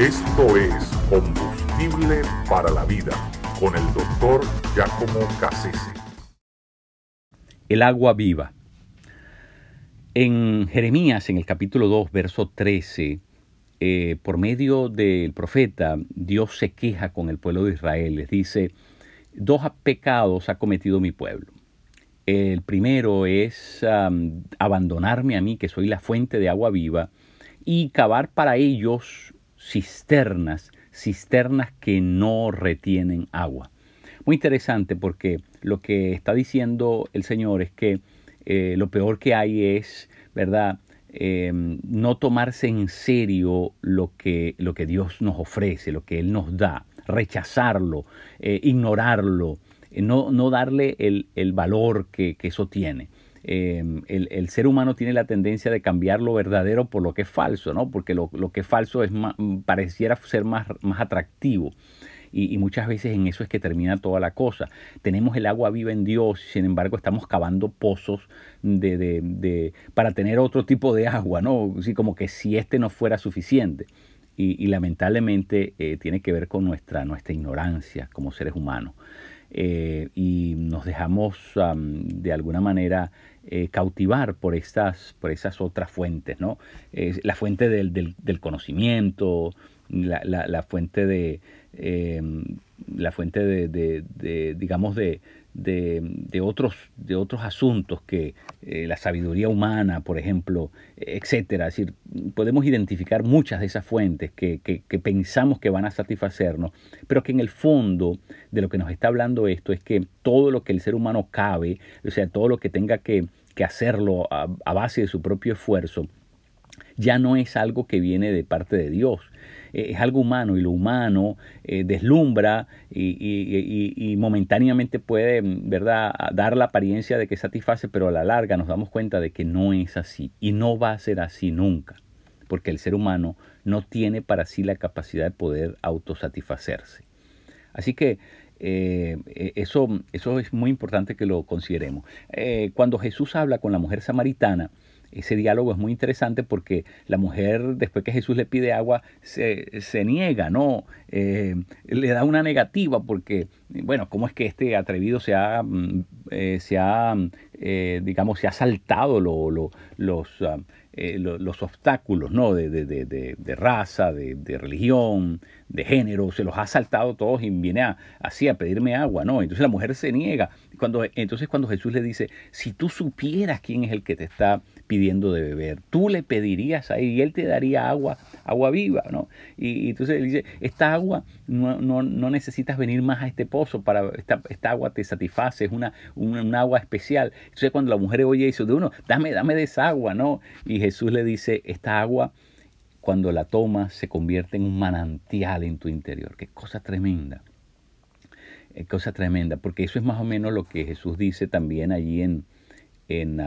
Esto es Combustible para la Vida con el doctor Giacomo Cassese. El agua viva. En Jeremías, en el capítulo 2, verso 13, eh, por medio del profeta, Dios se queja con el pueblo de Israel. Les dice, dos pecados ha cometido mi pueblo. El primero es abandonarme a mí, que soy la fuente de agua viva, y cavar para ellos cisternas, cisternas que no retienen agua. Muy interesante porque lo que está diciendo el Señor es que eh, lo peor que hay es, ¿verdad? Em, no tomarse en serio lo que, lo que Dios nos ofrece, lo que Él nos da, rechazarlo, eh, ignorarlo, eh, no, no, darle el, el valor que, que, eso tiene. Em, el, ser humano tiene la tendencia de cambiar lo verdadero por lo que es falso, ¿no? Porque lo, que es falso es pareciera ser más, más atractivo. Y, muchas veces en eso es que termina toda la cosa. Tenemos el agua viva en Dios, sin embargo estamos cavando pozos de, de, para tener otro tipo de agua, ¿no? Así como que si este no fuera suficiente. Y, lamentablemente eh, tiene que ver con nuestra, nuestra ignorancia como seres humanos. Eh, y nos dejamos de alguna manera eh, cautivar por estas, por esas otras fuentes, ¿no? la fuente del, del, conocimiento, la, la, fuente de la fuente de, de digamos de, de, otros, de otros asuntos que eh, la sabiduría humana, por ejemplo, etcétera. Es decir, podemos identificar muchas de esas fuentes que, pensamos que van a satisfacernos, pero que en el fondo de lo que nos está hablando esto es que todo lo que el ser humano cabe, o sea, todo lo que tenga que, hacerlo a, base de su propio esfuerzo, ya no es algo que viene de parte de Dios, eh, es algo humano y lo humano eh, deslumbra y, momentáneamente puede, ¿verdad?, dar la apariencia de que satisface, pero a la larga nos damos cuenta de que no es así y no va a ser así nunca, porque el ser humano no tiene para sí la capacidad de poder autosatisfacerse. Así que eh, eso, eso es muy importante que lo consideremos. cuando Jesús habla con la mujer samaritana, ese diálogo es muy interesante porque la mujer, después que Jesús le pide agua, se, se niega, ¿no? Eh, le da una negativa porque, bueno, ¿cómo es que este atrevido se ha, mm, eh, se ha eh, digamos, se ha saltado los, ah, los obstáculos, ¿no? De, de, de, de raza, de, religión, de género, se los ha saltado todos y viene a, así a pedirme agua, ¿no? Entonces la mujer se niega. Cuando, entonces cuando Jesús le dice, si tú supieras quién es el que te está pidiendo de beber. Tú le pedirías ahí y él te daría agua, agua viva, ¿no? Y, entonces él dice, esta agua no, no, no, necesitas venir más a este pozo para, esta, agua te satisface, es una, un, agua especial. Entonces cuando la mujer oye eso de uno, dame, dame de esa agua, ¿no? Y Jesús le dice, esta agua cuando la tomas se convierte en un manantial en tu interior. Qué cosa tremenda. Qué cosa tremenda, porque eso es más o menos lo que Jesús dice también allí en, en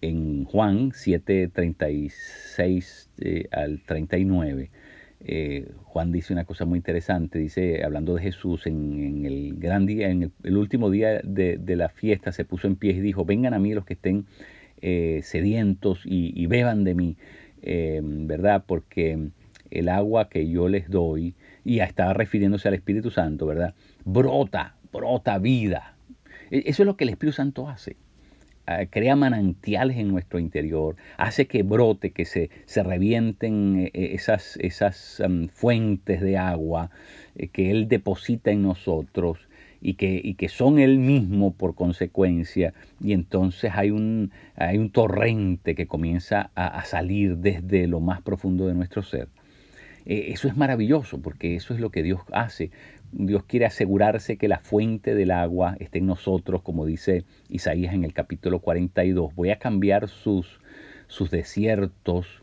en Juan 7, 36 eh, al 39, eh, Juan dice una cosa muy interesante, dice, hablando de Jesús, en, el gran día, en el, último día de, la fiesta, se puso en pie y dijo, vengan a mí los que estén eh, sedientos y, beban de mí, ¿verdad? Porque el agua que yo les doy, y estaba refiriéndose al Espíritu Santo, ¿verdad? Brota, brota vida. E, eso es lo que el Espíritu Santo hace. Ah, crea manantiales en nuestro interior, hace que brote, que se, se revienten eh, eh, esas, esas fuentes de agua eh, que Él deposita en nosotros y que, y que son Él mismo por consecuencia, y entonces hay un, hay un torrente que comienza a, salir desde lo más profundo de nuestro ser. eso es maravilloso porque eso es lo que Dios hace Dios quiere asegurarse que la fuente del agua esté en nosotros, como dice Isaías en el capítulo 42. Voy a cambiar sus, sus desiertos,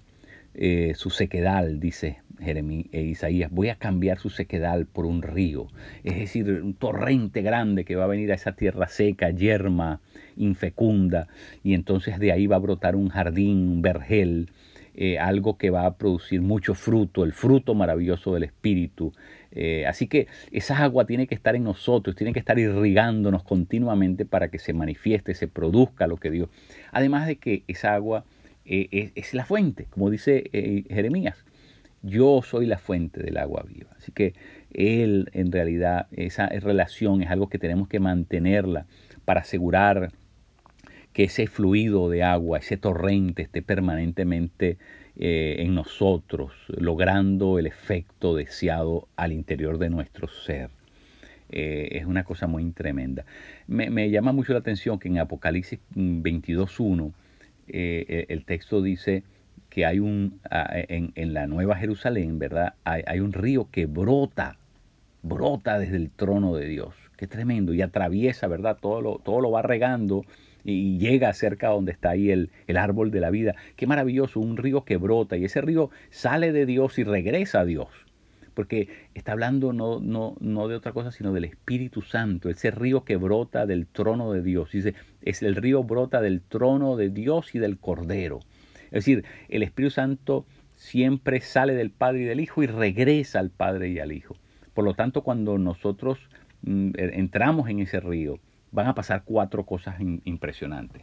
eh, su sequedal, dice Jeremías, e Isaías. Voy a cambiar su sequedal por un río. Es decir, un torrente grande que va a venir a esa tierra seca, yerma, infecunda. Y entonces de ahí va a brotar un jardín, un vergel. Eh, algo que va a producir mucho fruto, el fruto maravilloso del Espíritu, eh, así que esa agua tiene que estar en nosotros, tiene que estar irrigándonos continuamente para que se manifieste, se produzca lo que Dios. Además de que esa agua eh, es, la fuente, como dice Jeremías. Yo soy la fuente del agua viva. Así que Él, en realidad, esa relación es algo que tenemos que mantenerla para asegurar que ese fluido de agua, ese torrente esté permanentemente eh, en nosotros, logrando el efecto deseado al interior de nuestro ser. Eh, es una cosa muy tremenda. Me, llama mucho la atención que en Apocalipsis 22.1 eh, el texto dice que hay un, en, la Nueva Jerusalén, ¿verdad? Hay, un río que brota, brota desde el trono de Dios. Qué tremendo. Y atraviesa, ¿verdad? Todo lo, todo lo va regando y llega cerca donde está ahí el, el, árbol de la vida. Qué maravilloso, un río que brota y ese río sale de Dios y regresa a Dios. Porque está hablando no, no, no de otra cosa, sino del Espíritu Santo, ese río que brota del trono de Dios. Dice, es el río brota del trono de Dios y del Cordero. Es decir, el Espíritu Santo siempre sale del Padre y del Hijo y regresa al Padre y al Hijo. Por lo tanto, cuando nosotros mm, entramos en ese río, van a pasar cuatro cosas impresionantes.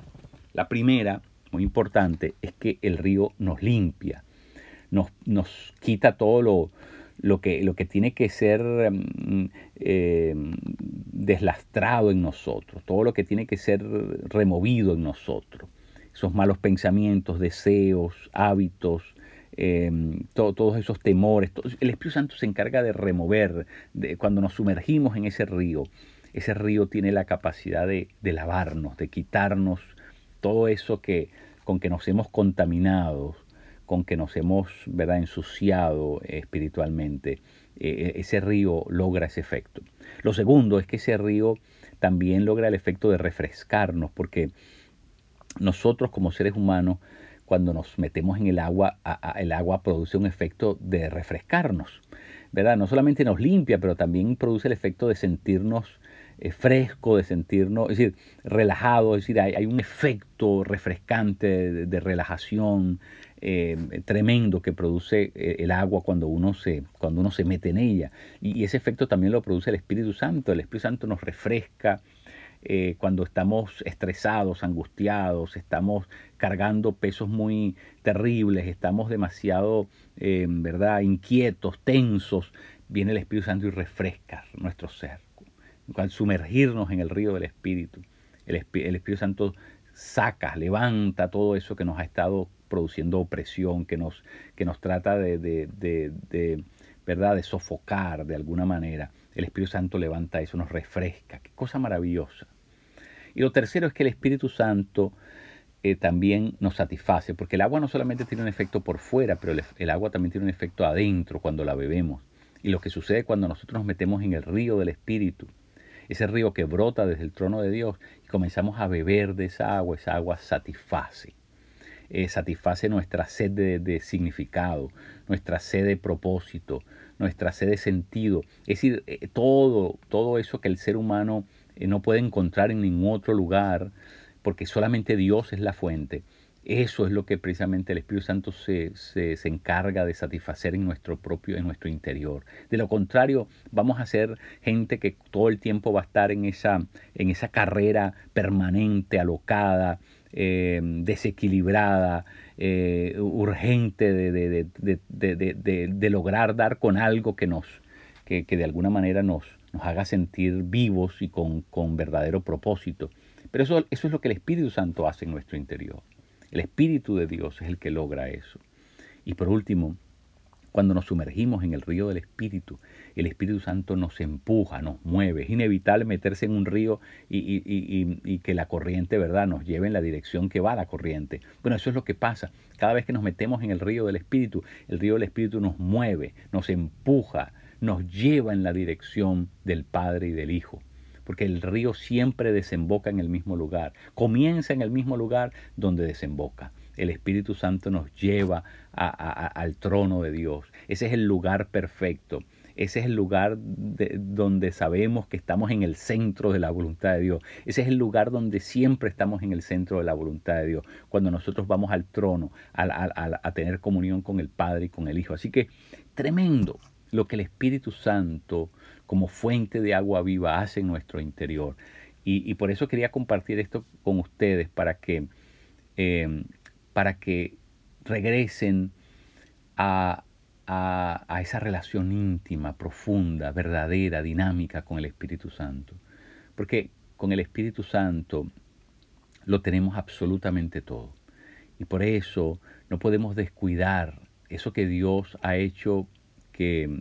La primera, muy importante, es que el río nos limpia, nos, nos quita todo lo, lo, que, lo que tiene que ser mm, eh, deslastrado en nosotros, todo lo que tiene que ser removido en nosotros. Esos malos pensamientos, deseos, hábitos, em, todos esos temores. el Espíritu Santo se encarga de remover, cuando nos sumergimos en ese río, ese río tiene la capacidad de, lavarnos, de quitarnos todo eso que, con que nos hemos contaminado, con que nos hemos ¿verdad? ensuciado espiritualmente. E, e, ese río logra ese efecto. Lo segundo es que ese río también logra el efecto de refrescarnos, porque nosotros como seres humanos, cuando nos metemos en el agua, el agua produce un efecto de refrescarnos. ¿verdad? No solamente nos limpia, pero también produce el efecto de sentirnos eh, fresco, de sentirnos, es decir, relajado, es decir, hay, un efecto refrescante de, relajación eh, tremendo que produce eh, el agua cuando uno se, cuando uno se mete en ella. Y, ese efecto también lo produce el Espíritu Santo. El Espíritu Santo nos refresca, cuando estamos estresados, angustiados, estamos cargando pesos muy terribles, estamos demasiado, ¿verdad?, inquietos, tensos, viene el Espíritu Santo y refresca nuestro ser al sumergirnos en el río del Espíritu, el, Espíritu Santo saca, levanta todo eso que nos ha estado produciendo opresión, que nos, que nos trata de, de, ¿verdad? de sofocar de alguna manera. El Espíritu Santo levanta eso, nos refresca. Qué cosa maravillosa. Y lo tercero es que el Espíritu Santo eh, también nos satisface, porque el agua no solamente tiene un efecto por fuera, pero el agua también tiene un efecto adentro cuando la bebemos. Y lo que sucede cuando nosotros nos metemos en el río del Espíritu, ese río que brota desde el trono de Dios y comenzamos a beber de esa agua, esa agua satisface. Eh, satisface nuestra sed de, significado, nuestra sed de propósito, nuestra sed de sentido. Es decir, eh, todo, todo eso que el ser humano eh, no puede encontrar en ningún otro lugar, porque solamente Dios es la fuente. Eso es lo que precisamente el Espíritu Santo se, se, encarga de satisfacer en nuestro propio, en nuestro interior. De lo contrario, vamos a ser gente que todo el tiempo va a estar en esa, en esa carrera permanente, alocada, eh, desequilibrada, eh, urgente de, de, de, lograr dar con algo que nos, que, que de alguna manera nos, nos haga sentir vivos y con, con verdadero propósito. Pero eso, eso es lo que el Espíritu Santo hace en nuestro interior. El Espíritu de Dios es el que logra eso. Y por último, cuando nos sumergimos en el río del Espíritu, el Espíritu Santo nos empuja, nos mueve. Es inevitable meterse en un río y, que la corriente, ¿verdad?, nos lleve en la dirección que va la corriente. Bueno, eso es lo que pasa. Cada vez que nos metemos en el río del Espíritu, el río del Espíritu nos mueve, nos empuja, nos lleva en la dirección del Padre y del Hijo porque el río siempre desemboca en el mismo lugar, comienza en el mismo lugar donde desemboca. El Espíritu Santo nos lleva al trono de Dios. Ese es el lugar perfecto. Ese es el lugar donde sabemos que estamos en el centro de la voluntad de Dios. Ese es el lugar donde siempre estamos en el centro de la voluntad de Dios. Cuando nosotros vamos al trono a tener comunión con el Padre y con el Hijo. Así que tremendo lo que el Espíritu Santo como fuente de agua viva hace en nuestro interior. Y, por eso quería compartir esto con ustedes para que, eh, para que regresen a, a, esa relación íntima, profunda, verdadera, dinámica con el Espíritu Santo. Porque con el Espíritu Santo lo tenemos absolutamente todo. Y por eso no podemos descuidar eso que Dios ha hecho que,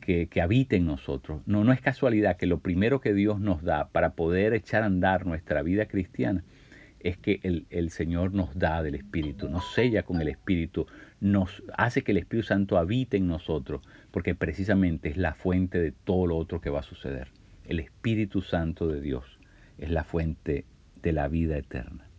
que, habite en nosotros. No, no es casualidad que lo primero que Dios nos da para poder echar a andar nuestra vida cristiana es que el, el, Señor nos da del Espíritu, nos sella con el Espíritu, nos hace que el Espíritu Santo habite en nosotros, porque precisamente es la fuente de todo lo otro que va a suceder. El Espíritu Santo de Dios es la fuente de la vida eterna.